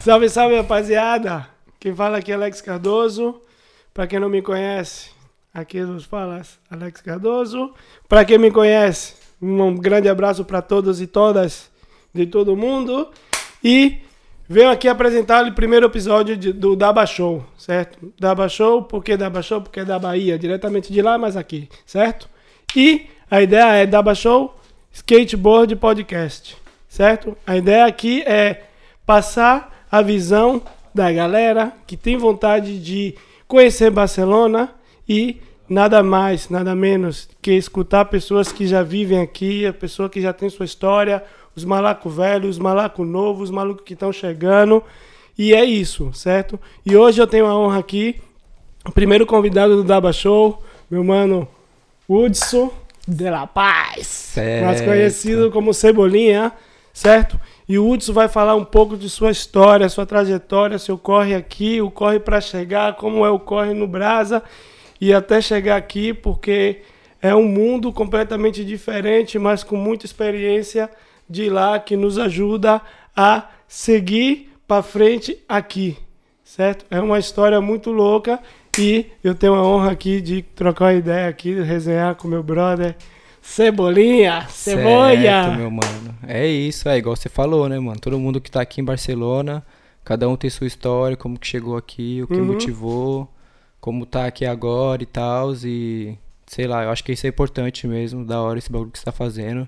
Salve, salve, rapaziada! Quem fala aqui é Alex Cardoso. Pra quem não me conhece, aqui nos fala Alex Cardoso. Pra quem me conhece, um grande abraço pra todos e todas de todo mundo. E venho aqui apresentar o primeiro episódio de- do Daba Show, certo? Daba Show, por que Daba Show? Porque é da Bahia, diretamente de lá, mas aqui, certo? E a ideia é Daba Show Skateboard Podcast, certo? A ideia aqui é passar a visão da galera que tem vontade de conhecer Barcelona e nada mais, nada menos que escutar pessoas que já vivem aqui, a pessoa que já tem sua história, os malacos velhos, os malacos novos, os malucos que estão chegando. E é isso, certo? E hoje eu tenho a honra aqui, o primeiro convidado do Daba Show, meu mano Hudson de La Paz, mais Certo. conhecido como Cebolinha, certo? E o Hudson vai falar um pouco de sua história, sua trajetória, seu corre aqui, o corre para chegar, como é o corre no Brasa e até chegar aqui, porque é um mundo completamente diferente, mas com muita experiência de lá que nos ajuda a seguir para frente aqui, certo? É uma história muito louca e eu tenho a honra aqui de trocar ideia aqui, resenhar com meu brother Cebolinha, Cebolha. Certo, meu mano. É isso, é igual você falou, né, mano? Todo mundo que tá aqui em Barcelona, cada um tem sua história, como que chegou aqui, o que Uhum. motivou, como tá aqui agora e tal. E sei lá, eu acho que isso é importante mesmo, da hora esse bagulho que você tá fazendo.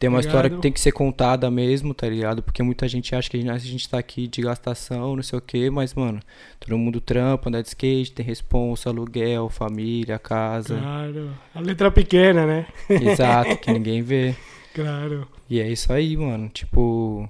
Tem uma história que tem que ser contada mesmo, tá ligado? Porque muita gente acha que a gente, a gente tá aqui de gastação, não sei o quê, mas, mano, todo mundo trampa, anda de skate, tem responsa, aluguel, família, casa. Claro. A letra pequena, né? Exato, que ninguém vê. Claro. E é isso aí, mano. Tipo.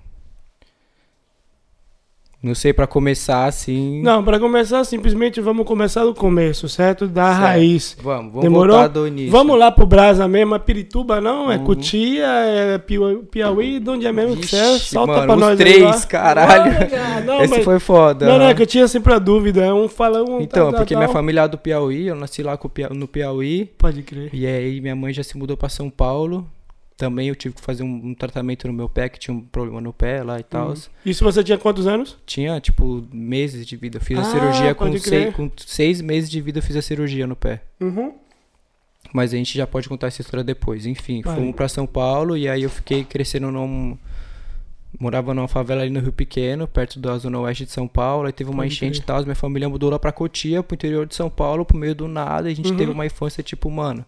Não sei pra começar assim. Não, para começar, simplesmente vamos começar do começo, certo? Da Certo. raiz. Vamos, vamos Demorou? voltar do início. Vamos lá pro Brasa mesmo, é Pirituba não? É Uhum. Cutia, é Piauí, de onde é mesmo que você é? Solta mano, pra nós três, caralho. Não, Esse mas- foi foda. Não, não, é que eu tinha sempre a dúvida. É um fala um. Então, tal, porque tal, minha família é do Piauí, eu nasci lá no Piauí. Pode crer. E aí minha mãe já se mudou pra São Paulo. Também eu tive que fazer um, um tratamento no meu pé, que tinha um problema no pé lá e tal. Uhum. Isso você tinha quantos anos? Tinha, tipo, meses de vida. Eu fiz Ah, a cirurgia com, pode sei- crer. com seis meses de vida, eu fiz a cirurgia no pé. Uhum. Mas a gente já pode contar essa história depois. Enfim, Vai. fomos pra São Paulo e aí eu fiquei crescendo num. Morava numa favela ali no Rio Pequeno, perto da zona oeste de São Paulo. Aí teve uma Pode enchente e tal. Minha família mudou lá pra Cotia, pro interior de São Paulo, pro meio do nada. E a gente Uhum. teve uma infância, tipo, mano,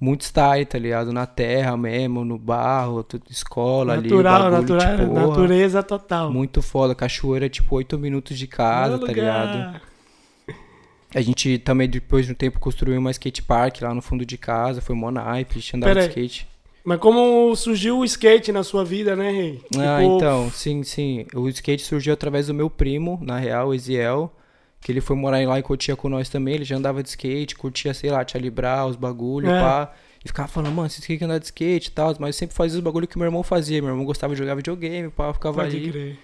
muito style, tá ligado? Na terra mesmo, no barro, tudo, escola Natural, ali. bagulho, natural, tipo, natureza total. Muito foda. Cachoeira, tipo, 8 minutos de casa, Meu tá lugar. ligado? A gente também, depois de um tempo, construiu uma skate park lá no fundo de casa. Foi mó naipe, a gente andava Pera de aí. skate. Mas como surgiu o skate na sua vida, né, Rei? Ah, Tipo, então, sim, sim. O skate surgiu através do meu primo, na real, Eziel. Que ele foi morar lá em Cotia com nós também. Ele já andava de skate, curtia, sei lá, Charlie Brown, os bagulho, É. pá. E ficava falando, mano, vocês querem andar de skate e tal. Mas eu sempre fazia os bagulho que meu irmão fazia. Meu irmão gostava de jogar videogame, pá, ficava Pode ali. crer.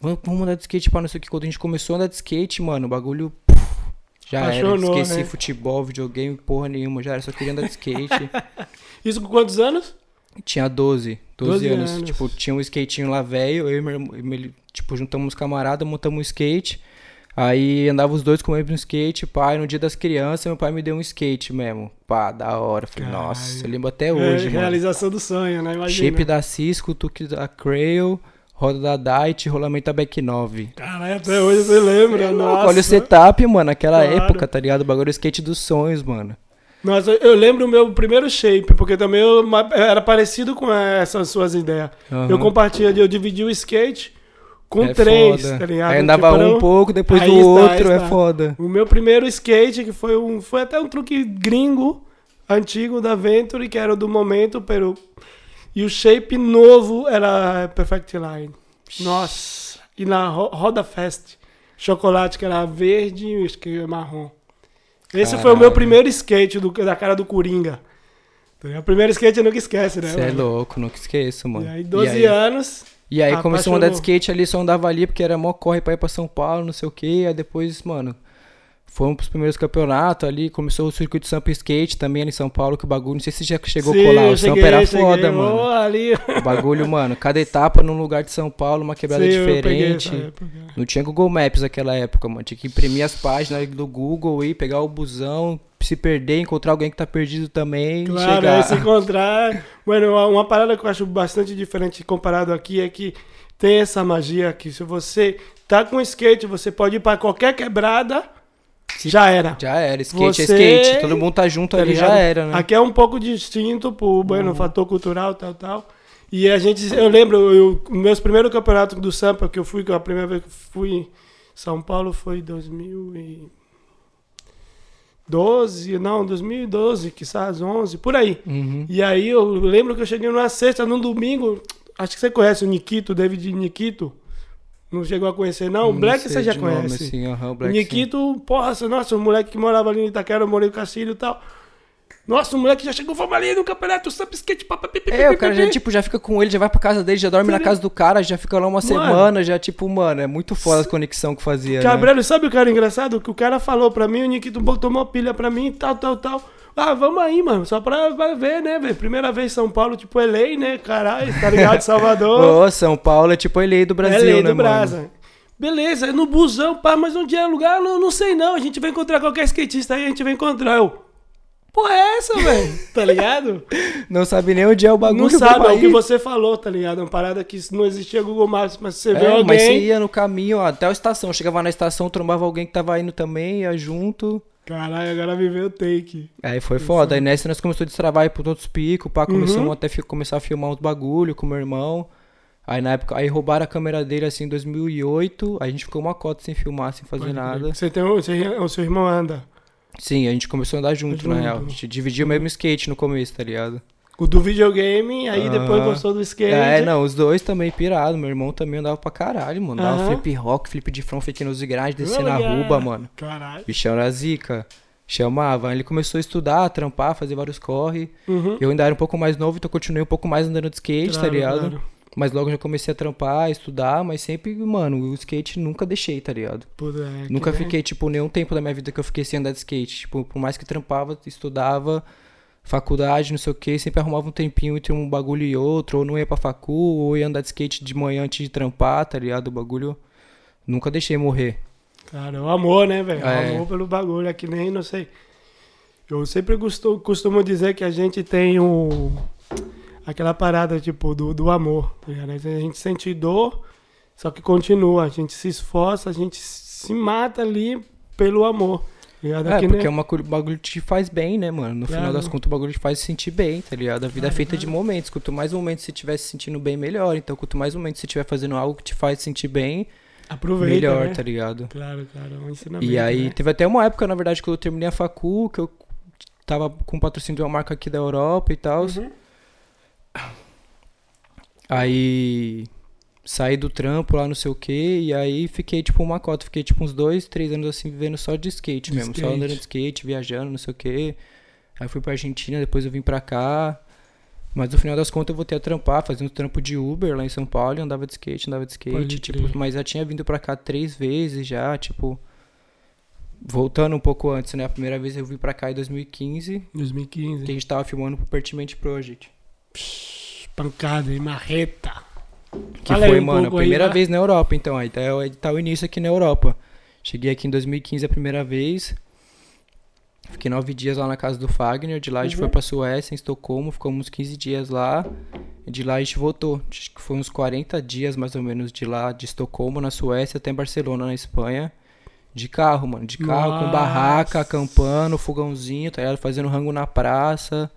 Vamos, vamos andar de skate, pá, não sei o que. Quando a gente começou a andar de skate, mano, o bagulho. puf, já Apaixonou, era. Esqueci né? futebol, videogame, porra nenhuma. Já era, só queria andar de skate. Isso com quantos anos? Tinha 12, 12, 12 anos. anos. Tipo, tinha um skatinho lá velho, eu e meu irmão, tipo, juntamos uns camaradas, montamos um skate. Aí andava os dois com o mesmo skate, pai, no dia das crianças, meu pai me deu um skate mesmo. Pá, da hora. Falei, Caralho. nossa, eu lembro até hoje, é, realização do sonho, né? Imagina. Shape da Cisco, tuque da Crail, roda da Dite, rolamento da Back 9. Caralho, até hoje você lembra, nossa. Olha o setup, mano, naquela Claro. época, tá ligado? O bagulho do skate dos sonhos, mano. Nossa, eu lembro o meu primeiro shape, porque também eu era parecido com essas suas ideias. Aham. Eu compartilhei, eu dividi o skate com É três, foda. tá ligado? Aí andava Tipo, um pouco, depois Aí do está, outro, é foda. O meu primeiro skate, que foi um. Foi até um truque gringo, antigo da Venture, que era o do momento, pero. E o shape novo era Perfect Line. Nossa. E na Ro- Roda Fest, chocolate que era verde e o skate marrom. Esse foi o meu Caralho. primeiro skate do, da cara do Coringa. Tá? O primeiro skate eu nunca esquece, né? Você é louco, nunca esqueço, mano. E aí, 12 e aí, anos. E aí começou a andar de skate ali, só andava ali porque era mó corre pra ir pra São Paulo, não sei o que. Aí depois, mano, Fomos pros primeiros campeonatos ali, começou o circuito Sampa Skate também ali em São Paulo, que o bagulho, não sei se já chegou Sim, a colar, o Sampa cheguei, era cheguei. foda, Ô, mano. O bagulho, mano, cada etapa num lugar de São Paulo, uma quebrada Sim, diferente. Não tinha Google Maps naquela época, mano. Tinha que imprimir as páginas do Google e pegar o busão, se perder, encontrar alguém que tá perdido também. Claro, chegar. aí se encontrar. Mano, uma- parada que eu acho bastante diferente comparado aqui é que tem essa magia que se você tá com skate, você pode ir pra qualquer quebrada, já era. Já era, skate é Você- skate. Todo mundo tá junto tá ali, ligado? já era, né? Aqui é um pouco distinto pro bueno, fator cultural, tal, tal. E a gente, eu lembro, eu, meus primeiros campeonatos do Sampa que eu fui, que a primeira vez que eu fui em São Paulo foi em 2012, não, 2012, quizás 11, por aí. Uhum. E aí eu lembro que eu cheguei numa sexta, num domingo, acho que você conhece o Nikito, David Nikito. Não chegou a conhecer, não? O Não Black você já nome, conhece. assim, aham, o O Black, sim. Nikito, porra, nossa, o moleque que morava ali em Itaquera, eu morei com Cacilho e tal. Nossa, o moleque já chegou, vamos ali no campeonato, Samp Skate, pá, É, o cara já, tipo, já fica com ele, já vai pra casa dele, já dorme na casa do cara, já fica lá uma semana, já, tipo, mano, é muito foda a conexão que fazia, né? Cabreiro, sabe o cara engraçado? Que o cara falou pra mim, o Nikito botou uma pilha pra mim, tal, tal, tal. Ah, vamos aí, mano, só pra, pra ver, né, velho? Primeira vez em São Paulo, tipo, é lei, né, caralho, tá ligado? Salvador. Ô, São Paulo é tipo a lei do Brasil, é lei né, do mano? Brasa. Beleza, no busão, pá, mas onde é lugar? Não, não sei não. A gente vai encontrar qualquer skatista aí, a gente vai encontrar. Eu, porra é essa, velho? Tá ligado? Não sabe nem onde é o bagulho. não sabe, é o que você falou, tá ligado? Uma parada que não existia Google Maps, mas você vê É, alguém. mas você ia no caminho, ó, até a estação. Chegava na estação, trombava alguém que tava indo também, ia junto. Caralho, agora viveu o take. Aí foi foda. Aí nessa nós começamos a destravar por outros picos, pá. Começamos Uhum. até começar a filmar uns bagulho com meu irmão. Aí na época, aí roubaram a câmera dele assim em 2008. Aí a gente ficou uma cota sem filmar, sem fazer Pode nada. Você tem você- o seu irmão anda. Sim, a gente começou a andar junto, na Junto. real. A gente dividia o mesmo skate no começo, tá ligado? O do videogame, aí depois gostou do skate. É, não, os dois também pirado. Meu irmão também andava pra caralho, mano. Dava Aham. flip rock, flip de front, fake nos grades, descer na Olha. ruba, mano. Caralho. Bichão era zica. Chamava. Aí ele começou a estudar, a trampar, fazer vários corre. Uhum. Eu ainda era um pouco mais novo, então continuei um pouco mais andando de skate, tá Claro, ligado? claro. Mas logo já comecei a trampar, a estudar, mas sempre, mano, o skate nunca deixei, tá ligado? Puta, é, nunca fiquei, tipo, nenhum tempo da minha vida que eu fiquei sem andar de skate. Tipo, por mais que trampava, estudava, faculdade, não sei o que, sempre arrumava um tempinho entre um bagulho e outro, ou não ia pra facu, ou ia andar de skate de manhã antes de trampar, tá ligado? O bagulho. Nunca deixei morrer. Cara, o amor, né, velho? É. O amor pelo bagulho. É que nem, não sei. Eu sempre costumo, costumo dizer que a gente tem o. Aquela parada, tipo, do, do amor. tá? A gente sente dor, só que continua. A gente se esforça, a gente se mata ali pelo amor. tá ligado? É, que porque nem- é uma o bagulho te faz bem, né, mano? No final Claro. das contas, o bagulho te faz se sentir bem, tá ligado? A vida é Claro, feita de claro. momentos. Quanto mais momentos você estiver se sentindo bem, melhor. Então, quanto mais momentos você estiver fazendo algo que te faz se sentir bem, Aproveita, melhor, né? tá ligado? Claro, claro. É um ensinamento, E aí, né? teve até uma época, na verdade, que eu terminei a facu, que eu tava com patrocínio de uma marca aqui da Europa e tal. Uhum. Aí saí do trampo lá, não sei o que, e aí fiquei tipo uma cota, fiquei tipo uns dois, três anos assim, vivendo só de skate De mesmo, só skate. andando de skate, viajando, não sei o que. Aí fui pra Argentina, depois eu vim pra cá. Mas no final das contas eu voltei a trampar, fazendo trampo de Uber lá em São Paulo, e andava de skate, andava de skate, tipo, mas já tinha vindo pra cá três vezes já, tipo. Voltando um pouco antes, né? A primeira vez eu vim pra cá em 2015, 2015. que a gente tava filmando pro Pertiment Project. Psh, pancada e marreta. Que Fala aí foi, um mano, a aí, primeira vai. vez na Europa, então. Aí tá, aí tá o início aqui na Europa. Cheguei aqui em 2015 a primeira vez. Fiquei nove dias lá na casa do Fagner. De lá a gente Uhum. foi pra Suécia, em Estocolmo. Ficamos uns 15 dias lá. De lá a gente voltou. Acho que foi uns 40 dias mais ou menos de lá, de Estocolmo, na Suécia, até Barcelona, na Espanha. De carro, mano. De carro, com Nossa. barraca, acampando, fogãozinho, tá ligado? Fazendo rango na praça.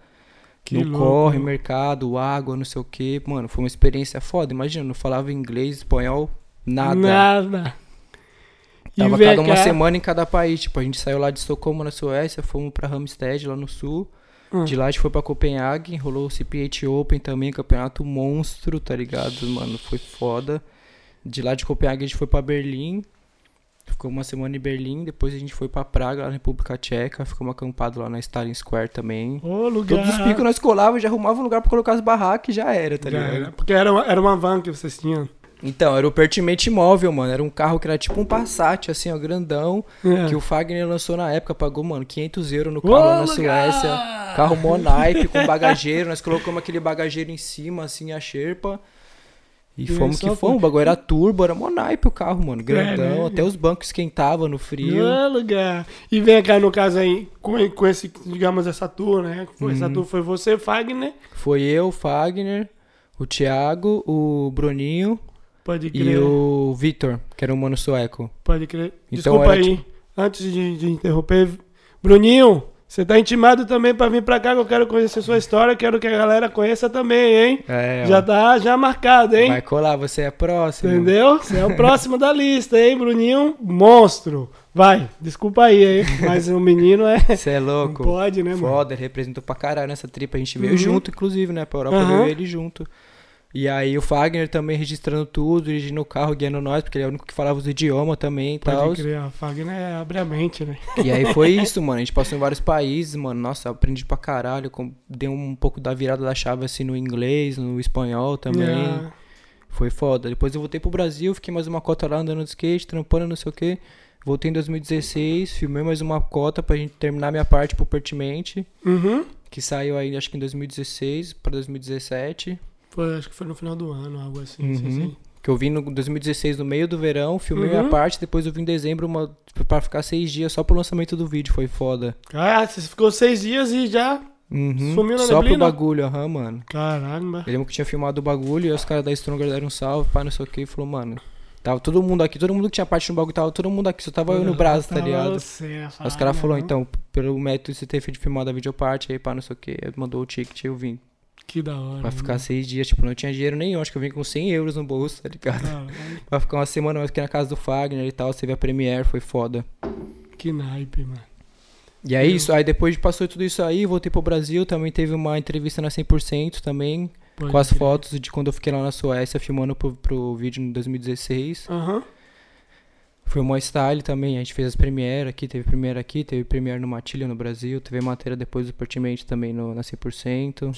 Que no louco, corre, mercado, água, não sei o que. Mano, foi uma experiência foda. Imagina, não falava inglês, espanhol, nada. Nada. Tava cada uma cá- semana em cada país. Tipo, a gente saiu lá de Estocolmo, na Suécia, fomos pra Ramstead, lá no sul. Hum. De lá a gente foi pra Copenhague, rolou o CPH Open também, campeonato monstro, tá ligado? Mano, foi foda. De lá de Copenhague a gente foi pra Berlim. Ficou uma semana em Berlim, depois a gente foi pra Praga, lá na República Tcheca. Ficamos acampados lá na Stalin Square também. Ô, lugar. Todos os picos nós colávamos, já arrumava um lugar pra colocar as barracas e já era, tá Já ligado? era, Porque era uma, era uma van que vocês tinham. Então, era o Pertimate Móvel, mano. Era um carro que era tipo um Passat, assim, ó, grandão. É. Que o Fagner lançou na época, pagou, mano, 500 euros no Ô, carro lá na! Suécia. Carro Monaipe com bagageiro. Nós colocamos aquele bagageiro em cima, assim, a Sherpa. E E fomos que fomos. O bagulho era turbo, era Monaipe o carro, mano. Grandão. né? Até os bancos esquentavam no frio. Ah, lugar. E vem cá, no caso aí, com, com esse, digamos, essa tour, né? Foi- Essa Uhum. tour foi você, Fagner. Foi eu, o Fagner, o Thiago, o Bruninho Pode e crer. o Vitor, que era um mano sueco. Pode crer. Então Desculpa aí, antes de, de interromper. Bruninho, você tá intimado também pra vir pra cá, que eu quero conhecer sua história, quero que a galera conheça também, hein? É, já tá já marcado, hein? Vai colar, você é próximo. Entendeu? Você é o próximo da lista, hein, Bruninho? Monstro. Vai, desculpa aí, hein? Mas o menino é. Você é Não louco. pode, né, mano? Foda, ele representou pra caralho nessa tripa. A gente veio Uhum. junto, inclusive, né? Pra Europa, eu e ele junto. E aí o Fagner também registrando tudo, dirigindo o carro, guiando nós, porque ele é o único que falava os idiomas também e tal. Pode crer, a Fagner é abre a mente, né? E aí foi isso, mano. A gente passou em vários países, mano. Nossa, aprendi pra caralho. Dei um pouco da virada da chave assim no inglês, no espanhol também. Foi foda. Depois eu voltei pro Brasil, fiquei mais uma cota lá andando de skate, trampando, não sei o que. Voltei em 2016, filmei mais uma cota pra gente terminar minha parte pro Pertimente, Uhum. que saiu aí acho que em 2016 pra 2017. Foi, acho que foi no final do ano, algo assim. Uhum. sim, sim. Que eu vim no 2016 no meio do verão, filmei Uhum. minha parte, depois eu vim em dezembro uma, pra ficar seis dias só pro lançamento do vídeo, foi foda. Ah, você ficou seis dias e já. Uhum. Sumiu na Só pro neblina? bagulho, aham, mano. Caramba. Eu lembro que tinha filmado o bagulho e os caras da Stronger deram um salve, pá, não sei o que, e falou, mano. Tava todo mundo aqui, todo mundo que tinha parte no bagulho, tava todo mundo aqui, só tava eu no braço, tá ligado? você, a Aí os caras falaram, não? então, pelo método de você ter feito filmado a videoparte aí, pá, não sei o que, mandou o ticket e eu vim. Que da hora. Pra ficar né? seis dias, tipo, não tinha dinheiro nenhum, acho que eu vim com 100 euros no bolso, tá ligado? Caralho, Pra ficar uma semana mais aqui na casa do Fagner e tal, teve a Premiere, foi foda. que naipe, mano. E é isso, aí depois de passou tudo isso aí, voltei pro Brasil, também teve uma entrevista na 100% também, Pode com as crer. fotos de quando eu fiquei lá na Suécia filmando pro, pro vídeo em 2016. Aham. Foi uma style também, a gente fez as premiere aqui, teve premiere aqui, teve premiere no Matilha no Brasil, teve matéria depois do Pertinente também no, na 100%.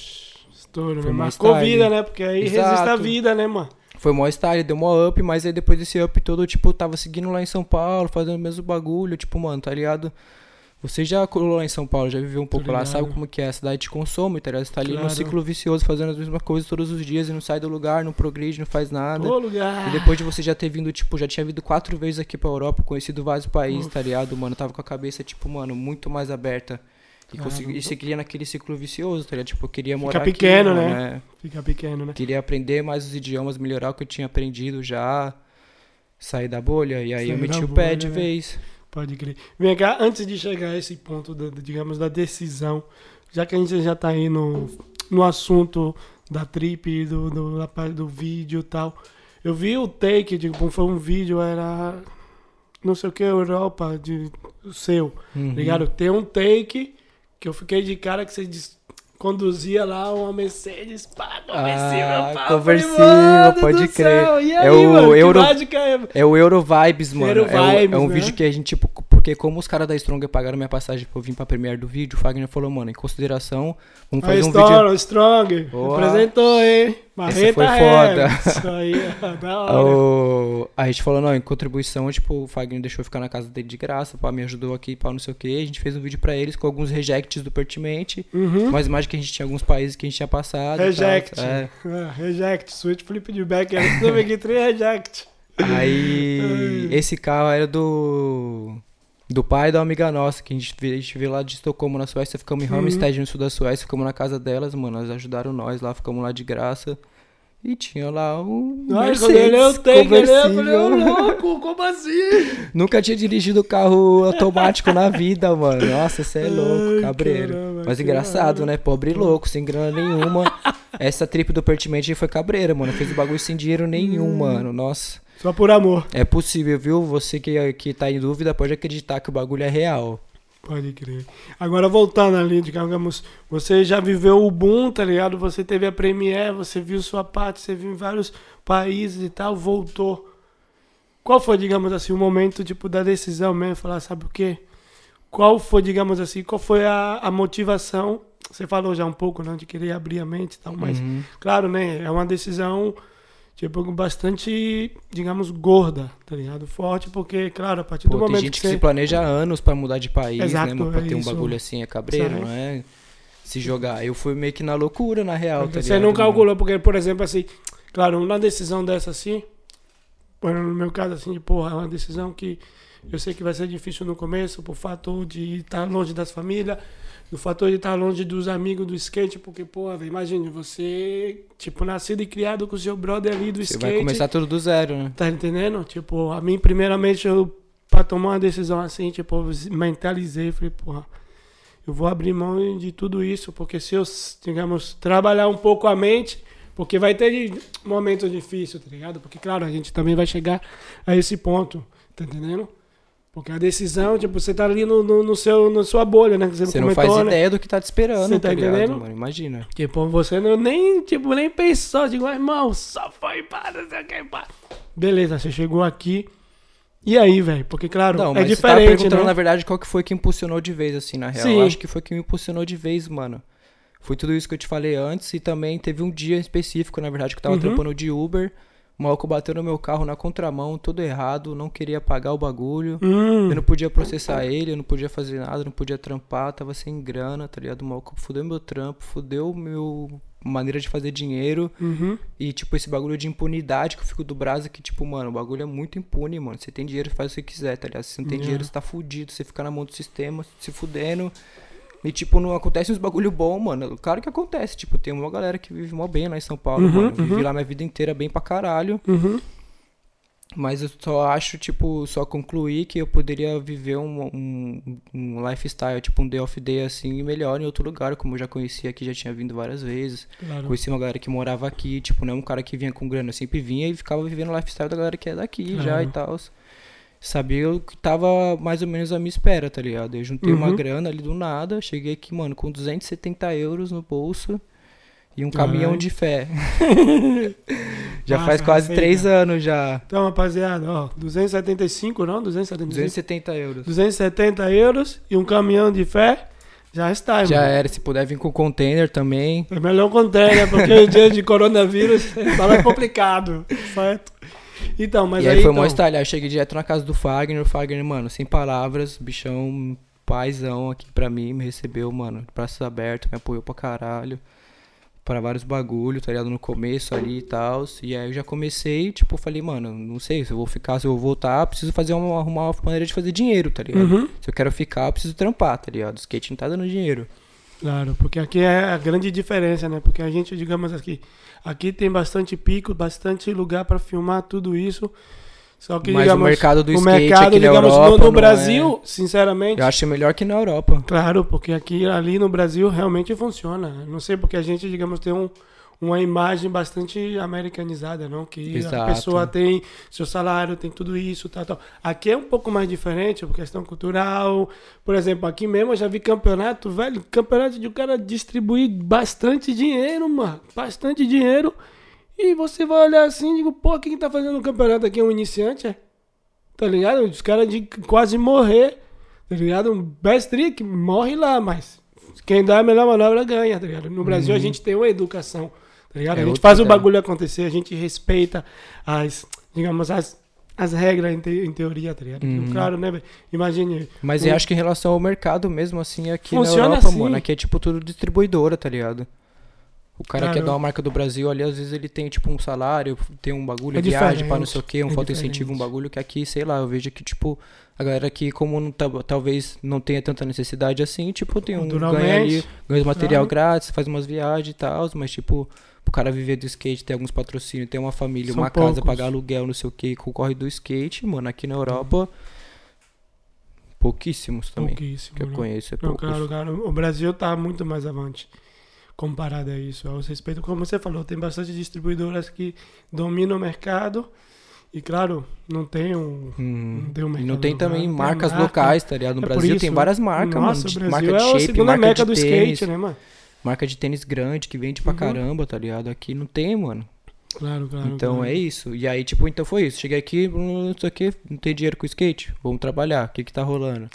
Estouro, Foi Marcou style. vida, né? Porque aí resiste a Exato. vida, né, mano? Foi mó style, deu mó up, mas aí depois desse up todo, tipo, tava seguindo lá em São Paulo, fazendo o mesmo bagulho, tipo, mano, tá ligado? Você já colou lá em São Paulo, já viveu um pouco lá, sabe como que é? A cidade te consome, tá ligado? Você tá ali num Claro. ciclo vicioso, fazendo as mesmas coisas todos os dias e não sai do lugar, não progride, não faz nada. Ô, lugar. E depois de você já ter vindo, tipo, já tinha vindo quatro vezes aqui pra Europa, conhecido vários países, tá ligado, mano? Tava com a cabeça, tipo, mano, muito mais aberta. E, Caramba. consegui, e você queria naquele ciclo vicioso, tá ligado? Tipo, eu queria morar pequeno, aqui, né? mano, é. Fica pequeno, né? Queria aprender mais os idiomas, melhorar o que eu tinha aprendido já. Sair da bolha. E aí eu meti o pé bolha, de né? vez. Pode crer. Vem cá, antes de chegar a esse ponto, da, digamos, da decisão, já que a gente já tá aí no, no assunto da trip, do, do, da parte do vídeo e tal, eu vi o take, tipo, foi um vídeo, era não sei o que, Europa, de, seu, Uhum. ligado? Tem um take que eu fiquei de cara que você dis- conduzia lá uma Mercedes, pá, conversível, Ah, pá. conversível, Eu falei, "Mano pode crer. céu, E É aí, o mano, que Euro- é... É o Euro Vibes, mano. Euro é, o- é Vibes, um né? vídeo que a gente, tipo, porque como os caras da Stronger pagaram minha passagem pra eu vir pra premiere do vídeo, o Fagner falou, mano, em consideração, vamos fazer um Strong, vídeo. Strong, Boa. representou, hein? Marreta foi Rap. foda. Isso aí, da hora. O- A gente falou, não, em contribuição, tipo, o Fagner deixou eu ficar na casa dele de graça, pá, me ajudou aqui, pá, não sei o que. A gente fez um vídeo pra eles com alguns rejects do Pertinente, Uhum. mas mais que a gente tinha alguns países que a gente tinha passado. Reject. tal, é. Ah, reject. Switch flip de back. Era tudo aqui, reject. Aí, esse carro era do. Do pai da amiga nossa, que a gente veio, a gente veio lá de Estocolmo, na Suécia, ficamos em Uhum. No sul da Suécia, ficamos na casa delas, mano, elas ajudaram nós lá, ficamos lá de graça. E tinha lá um quando ele eu Mercedes tenho, ele eu falei, ô conversível. louco, como assim? Nunca tinha dirigido carro automático na vida, mano. Nossa, você é louco, cabreiro. caramba, Mas engraçado, hora. né? Pobre louco, sem grana nenhuma. Essa trip do Pertinente foi cabreira, mano. Fez o bagulho sem dinheiro nenhum, Hum. mano. Nossa. Só por amor. É possível, viu? Você que, que tá em dúvida pode acreditar que o bagulho é real. Pode crer. Agora voltando ali, digamos, você já viveu o boom, tá ligado? Você teve a Premiere, você viu sua parte, você viu em vários países e tal, voltou. Qual foi, digamos assim, o momento, tipo, da decisão mesmo? Falar, sabe o quê? Qual foi, digamos assim, qual foi a, a motivação? Você falou já um pouco, né, de querer abrir a mente e tal, mas, Uhum. claro, né, é uma decisão, tipo, bastante, digamos, gorda, tá ligado? Forte, porque, claro, a partir Pô, do tem momento gente que você... se planeja anos pra mudar de país, Exato, né? Pra é ter um isso. bagulho assim, é cabreiro, Sabe? não é? Se jogar. Eu fui meio que na loucura, na real, tá Você ligado, não calculou, porque, por exemplo, assim, claro, uma decisão dessa assim, no meu caso, assim, de, porra, é uma decisão que eu sei que vai ser difícil no começo, por fator de estar longe das famílias, do fator de estar longe dos amigos do skate, porque, porra, velho, imagine, você, tipo, nascido e criado com o seu brother ali do Você skate. vai começar tudo do zero, né? Tá entendendo? Tipo, a mim, primeiramente, eu, pra tomar uma decisão assim, tipo, mentalizei, falei, porra, eu vou abrir mão de tudo isso, porque se eu, digamos, trabalhar um pouco a mente, porque vai ter momentos difíceis, tá ligado? Porque, claro, a gente também vai chegar a esse ponto, tá entendendo? Porque a decisão, tipo, você tá ali no, no, no seu, na sua bolha, né? que Você não comentou, faz né? ideia do que tá te esperando, Você tá ligado, entendendo? mano? Imagina. Tipo, você não, nem, tipo, nem pensou, digo, irmão, só foi para, não sei o que, pá. Beleza, você chegou aqui. E aí, velho? Porque, claro, Não, é mas você diferente, perguntando, né? na verdade, qual que foi que impulsionou de vez, assim, na real. Sim. Eu acho que foi que me impulsionou de vez, mano. Foi tudo isso que eu te falei antes e também teve um dia específico, na verdade, que eu tava Uhum. trampando de Uber. O maluco bateu no meu carro na contramão, todo errado, não queria pagar o bagulho. Hum, Eu não podia processar ele, eu não podia fazer nada, não podia trampar, tava sem grana, tá ligado? O maluco fudeu meu trampo, fudeu meu maneira de fazer dinheiro. uhum. E, tipo, esse bagulho de impunidade que eu fico do Brasa, que, tipo, mano, o bagulho é muito impune, mano. Você tem dinheiro, faz o que quiser, tá ligado? Se você não tem Yeah. dinheiro, você tá fudido. Você fica na mão do sistema, se fudendo. E, tipo, não acontece uns bagulho bom, mano. Claro que acontece. Tipo, tem uma galera que vive mó bem lá em São Paulo, Uhum, mano. Vivi uhum. lá minha vida inteira bem pra caralho. Uhum. Mas eu só acho, tipo, só concluir que eu poderia viver um, um, um lifestyle, tipo, um day of day, assim, melhor em outro lugar, como eu já conhecia aqui, já tinha vindo várias vezes. Claro. Conheci uma galera que morava aqui, tipo, não é um cara que vinha com grana, eu sempre vinha e ficava vivendo o lifestyle da galera que é daqui já Claro. e tal. Sabia o que tava mais ou menos à minha espera, tá ligado? Eu juntei uma Uhum. grana ali do nada, cheguei aqui, mano, com 270 euros no bolso e um caminhão de fé. já Massa, faz quase receita. três anos já. Então, rapaziada, ó, 275, não? 275? 270 euros. 270 euros e um caminhão de fé, já está, Já era, se puder vir com container também. É melhor conter, né? Porque o dia de coronavírus tá mais complicado, certo? Então, mas e aí, aí, foi então, mó style. Aí eu cheguei direto na casa do Fagner. O Fagner, mano, sem palavras, bichão, paizão aqui pra mim, me recebeu, mano, braços abertos, me apoiou pra caralho. Pra vários bagulho, tá ligado? No começo ali e tal. E aí eu já comecei, tipo, falei, mano, não sei se eu vou ficar, se eu vou voltar, preciso fazer uma, arrumar uma maneira de fazer dinheiro, tá ligado? Uhum. Se eu quero ficar, eu preciso trampar, tá ligado? O skate não tá dando dinheiro. Claro, porque aqui é a grande diferença, né? Porque a gente, digamos aqui, aqui tem bastante pico, bastante lugar para filmar tudo isso. Só que, Mas digamos, o mercado do o skate mercado, aqui na digamos, Europa no, no não Brasil, sinceramente, Eu acho melhor que na Europa. claro, porque aqui ali no Brasil realmente funciona. Não sei porque a gente, digamos, tem um, uma imagem bastante americanizada, não? Que a Exato. pessoa tem seu salário, tem tudo isso, tal, tal. Aqui é um pouco mais diferente, por questão cultural. Por exemplo, aqui mesmo eu já vi campeonato, velho, campeonato de o cara distribuir bastante dinheiro, mano. Bastante dinheiro. E você vai olhar assim e digo, pô, quem tá fazendo o campeonato aqui é um iniciante, é? Tá ligado? Os caras de quase morrer, tá ligado? Um best trick morre lá, mas quem dá a melhor manobra ganha, tá ligado? No Brasil a gente tem uma educação, tá ligado? É a gente faz o ideia. bagulho acontecer, a gente respeita as, digamos, as, as regras em, te- em teoria, tá ligado? Uhum. Claro, né, velho? Imagine. Mas um- eu acho que em relação ao mercado mesmo, assim, aqui Funciona na Europa, assim. mano, aqui é tipo tudo distribuidora, tá ligado? O cara Claro. que é de uma marca do Brasil ali, às vezes ele tem tipo um salário, tem um bagulho, É viagem pra não sei o que, um é foto incentivo, um bagulho que aqui, sei lá, eu vejo que tipo, a galera aqui, como não tá- talvez não tenha tanta necessidade assim, tipo, tem um ganha ali, ganha material claro. grátis, faz umas viagens e tal, mas tipo, o cara viver do skate, ter alguns patrocínios, ter uma família, São uma casa, poucos. pagar aluguel, não sei o que, concorre do skate, mano, aqui na Europa, pouquíssimos também. pouquíssimo. Que eu né? conheço, é Não, poucos. claro, claro. O Brasil tá muito mais avante comparado a isso. Ao respeito, como você falou, tem bastante distribuidoras que dominam o mercado. E claro, não tem um. Hum. Não tem um E mercado não tem também tem a marcas marca. locais, tá ligado? No É Brasil isso, tem várias marcas, Nossa, mano. o de- Brasil marca é de a shape, marca meca de do tênis, skate, né, mano? marca de tênis grande que vende pra Uhum. caramba, tá ligado? Aqui não tem, mano. Claro, claro. então claro. é isso. E aí, tipo, então foi isso. Cheguei aqui, não sei o que, não tem dinheiro com skate, vamos trabalhar. O que que tá rolando?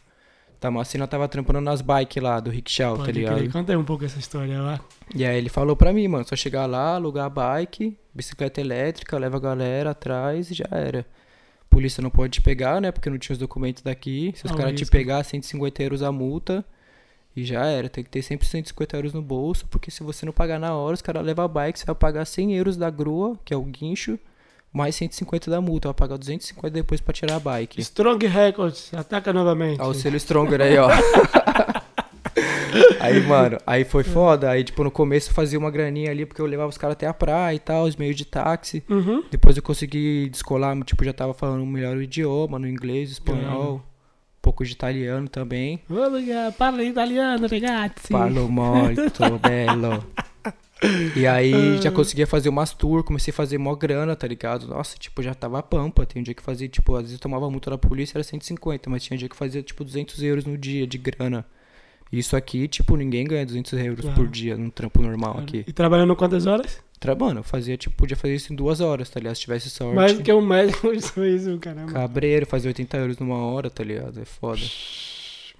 Damasceno tava trampando nas bikes lá do rickshaw, tá Pode ligado? crer. Conta aí um pouco essa história lá. E aí ele falou pra mim, mano, só chegar lá, alugar a bike, bicicleta elétrica, leva a galera atrás e já era. Polícia não pode te pegar, né? Porque não tinha os documentos daqui. Se os Ah, caras te pegar, 150 euros a multa. E já era. Tem que ter sempre 150 euros no bolso, porque se você não pagar na hora, os caras levam a bike, você vai pagar 100 euros da grua, que é o guincho, mais 150 da multa. Vai pagar 250 depois pra tirar a bike. Strong Records, ataca novamente. Olha o selo Stronger aí, ó. aí, mano, aí foi foda. Aí, tipo, no começo eu fazia uma graninha ali, porque eu levava os caras até a praia e tal, os meios de táxi. Uhum. Depois eu consegui descolar, tipo, já tava falando melhor o idioma, no inglês, espanhol, um pouco de italiano também. Olha, parla italiano, ragazzi. Falo muito bello. E aí já conseguia fazer umas tour, comecei a fazer mó grana, tá ligado? Nossa, tipo, já tava pampa. Tem um dia que fazia, tipo, às vezes eu tomava multa da polícia, era 150, mas tinha dia que fazia, tipo, 200 euros no dia de grana. Isso aqui, tipo, ninguém ganha 200 euros por dia num trampo normal aqui. E trabalhando quantas horas? Tra- Mano, eu fazia, tipo, podia fazer isso em duas horas, tá ligado? Se tivesse sorte. Mais do que um médico isso, caramba. Cabreiro, fazia 80 euros numa hora, tá ligado? É foda.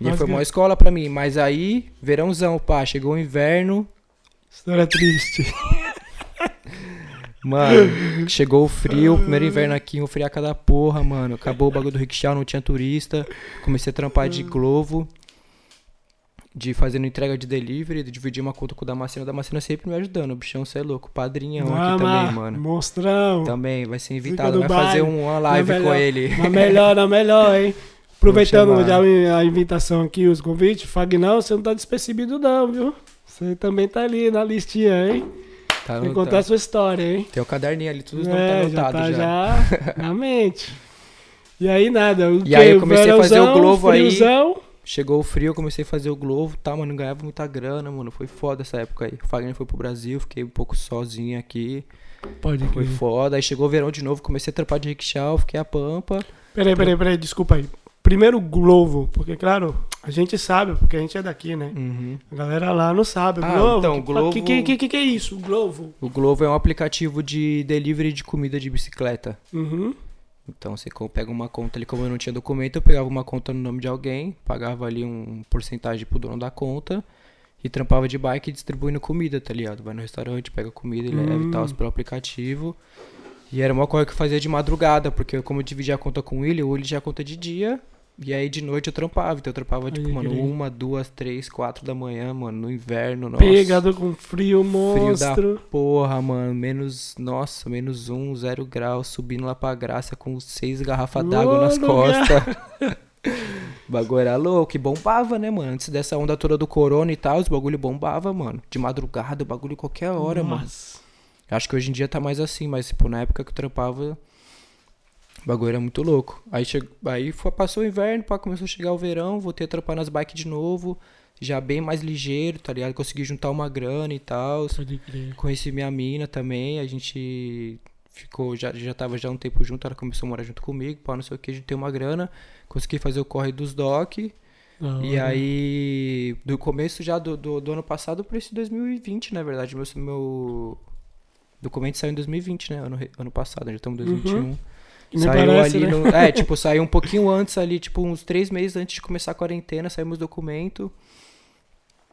E foi que- uma escola pra mim. Mas aí, verãozão, pá, chegou o inverno. História triste. Mano, chegou o frio, primeiro inverno aqui, um friaca da porra, mano. Acabou o bagulho do rickshaw, não tinha turista. Comecei a trampar de Glovo, de fazendo entrega de delivery, de dividir uma conta com o Damasceno. O Damasceno sempre me ajudando, o bichão, você é louco. Padrinhão aqui Mama, também, mano. Monstrão. Também, vai ser invitado, do vai fazer uma live Na com melhor- ele. Na melhor, na melhor, hein? Aproveitando já a invitação aqui, os convites, Fagnão, você não tá despercebido não, viu? Você também tá ali na listinha, hein? Tá Tem que contar tá- a sua história, hein? Tem o caderninho ali, tudo É, não já tá tá anotado já. já na mente. E aí nada, o E aí eu comecei a fazer o Globo aí. friozão. Chegou o frio, eu comecei a fazer o Globo, tá, mano, não ganhava muita grana, mano, foi foda essa época aí. O Fagner foi pro Brasil, fiquei um pouco sozinho aqui, Pode foi crer. foda. Aí chegou o verão de novo, comecei a trampar de rickshaw, fiquei a pampa. Peraí, peraí, peraí, desculpa aí. Primeiro Glovo, porque claro, a gente sabe, porque a gente é daqui, né? Uhum. A galera lá não sabe. Ah, Glovo, então, que, Glovo- Que, que, que, que, é isso, Glovo? O Globo é um aplicativo de delivery de comida de bicicleta. Uhum. Então você pega uma conta ali, como eu não tinha documento, eu pegava uma conta no nome de alguém, pagava ali um porcentagem pro dono da conta e trampava de bike distribuindo comida, tá ligado? Vai no restaurante, pega comida e leva e Hum. tal, pelo aplicativo. E era uma coisa que eu fazia de madrugada, porque como eu dividia a conta com o William, o William tinha a conta de dia, e aí de noite eu trampava. Então eu trampava, tipo, Aí, mano, uma, duas, três, quatro da manhã, mano, no inverno, nossa. Pegado com frio Frio monstro. da porra, mano. Menos, nossa, menos um, zero grau, subindo lá pra graça com seis garrafas d'água nas Mano, costas. O bagulho era louco e bombava, né, mano? Antes dessa onda toda do corona e tal, os bagulho bombava, mano. De madrugada, o bagulho qualquer hora, mano. Nossa. Acho que hoje em dia tá mais assim, mas, tipo, na época que eu trampava, o bagulho era muito louco. Aí, che... aí foi, passou o inverno, pá, começou a chegar o verão, voltei a trampar nas bikes de novo, já bem mais ligeiro, tá ligado? Consegui juntar uma grana e tal. Conheci minha mina também, a gente ficou, já, já tava já um tempo junto, ela começou a morar junto comigo, pá, não sei o que, a gente tem uma grana, consegui fazer o corre dos doc, Da e aí, do começo já do, do, do ano passado pra esse 2020, na verdade, meu, meu documento saiu em 2020, né, ano, ano passado, já estamos em 2021. Que nem Saiu parece, ali né? no, É, tipo, saiu um pouquinho antes ali, tipo, uns três meses antes de começar a quarentena, saímos documento.